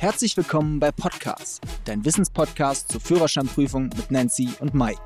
Herzlich willkommen bei Podcast, dein Wissenspodcast zur Führerscheinprüfung mit Nancy und Mike.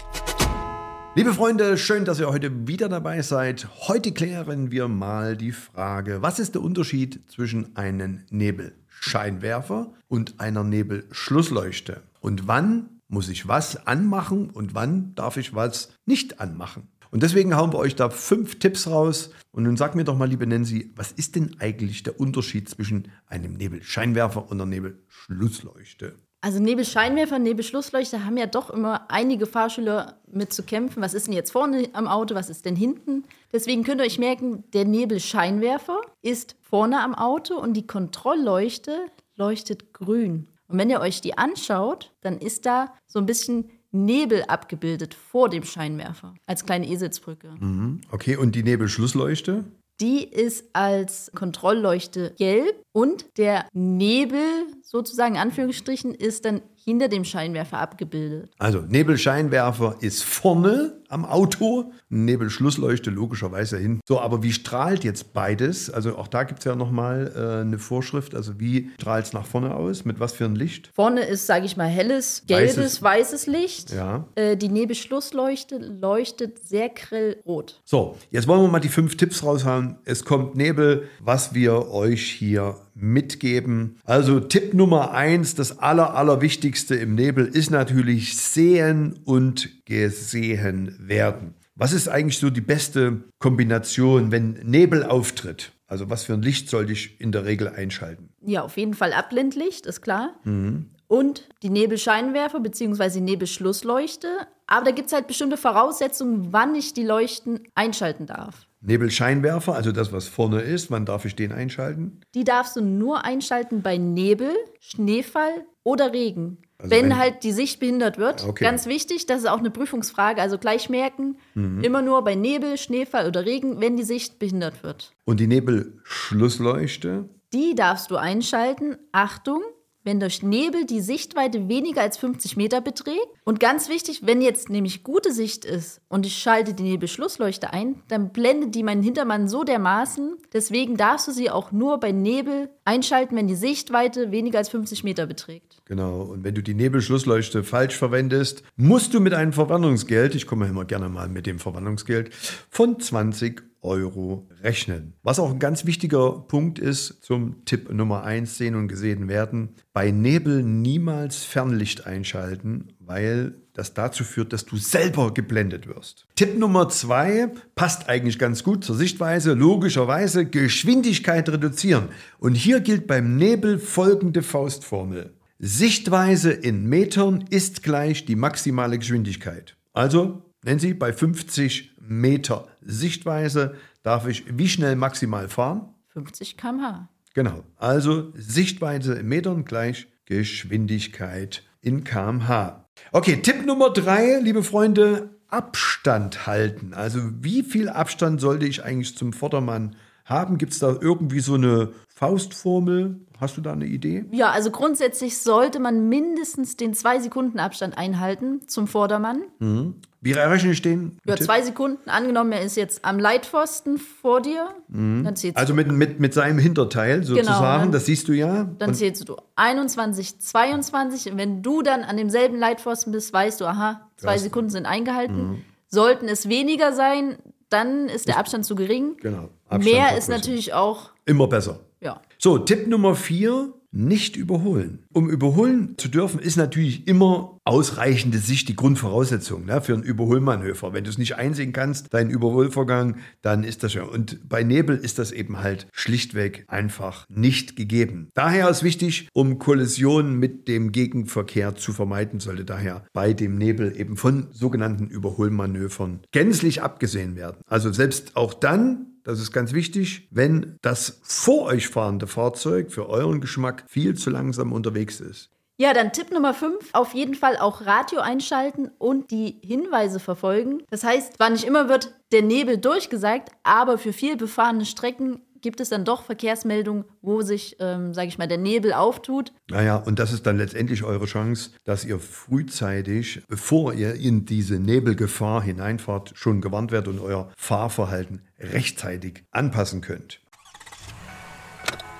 Liebe Freunde, schön, dass ihr heute wieder dabei seid. Heute klären wir mal die Frage, was ist der Unterschied zwischen einem Nebelscheinwerfer und einer Nebelschlussleuchte? Und wann muss ich was anmachen und wann darf ich was nicht anmachen? Und deswegen hauen wir euch da fünf Tipps raus. Und nun sag mir doch mal, liebe Nancy, was ist denn eigentlich der Unterschied zwischen einem Nebelscheinwerfer und einer Nebelschlussleuchte? Also Nebelscheinwerfer, Nebelschlussleuchte haben ja doch immer einige Fahrschüler mit zu kämpfen. Was ist denn jetzt vorne am Auto, was ist denn hinten? Deswegen könnt ihr euch merken, der Nebelscheinwerfer ist vorne am Auto und die Kontrollleuchte leuchtet grün. Und wenn ihr euch die anschaut, dann ist da so ein bisschen Nebel abgebildet vor dem Scheinwerfer als kleine Eselsbrücke. Mhm. Okay, und die Nebelschlussleuchte? Die ist als Kontrollleuchte gelb und der Nebel sozusagen in Anführungsstrichen ist dann hinter dem Scheinwerfer abgebildet. Also Nebelscheinwerfer ist vorne am Auto, Nebelschlussleuchte logischerweise hin. So, aber wie strahlt jetzt beides? Also auch da gibt es ja nochmal äh, eine Vorschrift. Also wie strahlt es nach vorne aus? Mit was für ein Licht? Vorne ist, sage ich mal, helles, gelbes, weißes, weißes Licht. Ja. Äh, die Nebelschlussleuchte leuchtet sehr grell rot. So, jetzt wollen wir mal die fünf Tipps raushauen. Es kommt Nebel, was wir euch hier mitgeben. Also Tipp Nummer eins, das aller, allerwichtigste im Nebel ist natürlich sehen und gesehen werden. Was ist eigentlich so die beste Kombination, wenn Nebel auftritt? Also was für ein Licht sollte ich in der Regel einschalten? Ja, auf jeden Fall Abblendlicht, ist klar. Mhm. Und die Nebelscheinwerfer bzw. Nebelschlussleuchte. Aber da gibt es halt bestimmte Voraussetzungen, wann ich die Leuchten einschalten darf. Nebelscheinwerfer, also das, was vorne ist, wann darf ich den einschalten? Die darfst du nur einschalten bei Nebel, Schneefall oder Regen. Also wenn, wenn, halt die Sicht behindert wird. Okay. Ganz wichtig, das ist auch eine Prüfungsfrage. Also gleich merken, mhm. immer nur bei Nebel, Schneefall oder Regen, wenn die Sicht behindert wird. Und die Nebelschlussleuchte? Die darfst du einschalten. Achtung, wenn durch Nebel die Sichtweite weniger als 50 Meter beträgt. Und ganz wichtig, wenn jetzt nämlich gute Sicht ist und ich schalte die Nebelschlussleuchte ein, dann blendet die meinen Hintermann so dermaßen. Deswegen darfst du sie auch nur bei Nebel einschalten, wenn die Sichtweite weniger als 50 Meter beträgt. Genau. Und wenn du die Nebelschlussleuchte falsch verwendest, musst du mit einem Verwandlungsgeld, ich komme immer gerne mal mit dem Verwandlungsgeld, von 20 Euro rechnen. Was auch ein ganz wichtiger Punkt ist zum Tipp Nummer 1, sehen und gesehen werden. Bei Nebel niemals Fernlicht einschalten, weil das dazu führt, dass du selber geblendet wirst. Tipp Nummer 2 passt eigentlich ganz gut zur Sichtweise. Logischerweise Geschwindigkeit reduzieren. Und hier gilt beim Nebel folgende Faustformel. Sichtweise in Metern ist gleich die maximale Geschwindigkeit. Also, nennen Sie bei 50 Meter Sichtweise darf ich wie schnell maximal fahren? 50 km/h. Genau. Also Sichtweite in Metern gleich Geschwindigkeit in km/h. Okay, Tipp Nummer drei, liebe Freunde, Abstand halten. Also wie viel Abstand sollte ich eigentlich zum Vordermann haben? Gibt es da irgendwie so eine Faustformel? Hast du da eine Idee? Ja, also grundsätzlich sollte man mindestens den zwei Sekunden Abstand einhalten zum Vordermann. Mhm. Wie errechne ich den? Ja, zwei Sekunden. Angenommen, er ist jetzt am Leitpfosten vor dir. Mhm. Dann zählst also mit, mit, mit seinem Hinterteil genau, sozusagen, genau, das siehst du ja. Dann Und zählst du 21, 22. Und wenn du dann an demselben Leitpfosten bist, weißt du, aha, zwei Sekunden sind eingehalten. Mhm. Sollten es weniger sein, dann ist der Abstand zu gering. Genau. Abstand Mehr ist natürlich auch. Immer besser. Ja. So, Tipp Nummer vier nicht überholen. Um überholen zu dürfen, ist natürlich immer ausreichende Sicht die Grundvoraussetzung ne, für ein Überholmanöver. Wenn du es nicht einsehen kannst, deinen Überholvorgang, dann ist das schon. Und bei Nebel ist das eben halt schlichtweg einfach nicht gegeben. Daher ist wichtig, um Kollisionen mit dem Gegenverkehr zu vermeiden, sollte daher bei dem Nebel eben von sogenannten Überholmanövern gänzlich abgesehen werden. Also selbst auch dann, das ist ganz wichtig, wenn das vor euch fahrende Fahrzeug für euren Geschmack viel zu langsam unterwegs ist. Ja, dann Tipp Nummer 5, auf jeden Fall auch Radio einschalten und die Hinweise verfolgen. Das heißt, zwar nicht immer wird der Nebel durchgesagt, aber für viel befahrene Strecken gibt es dann doch Verkehrsmeldungen, wo sich, ähm, sage ich mal, der Nebel auftut. Naja, und das ist dann letztendlich eure Chance, dass ihr frühzeitig, bevor ihr in diese Nebelgefahr hineinfahrt, schon gewarnt werdet und euer Fahrverhalten rechtzeitig anpassen könnt.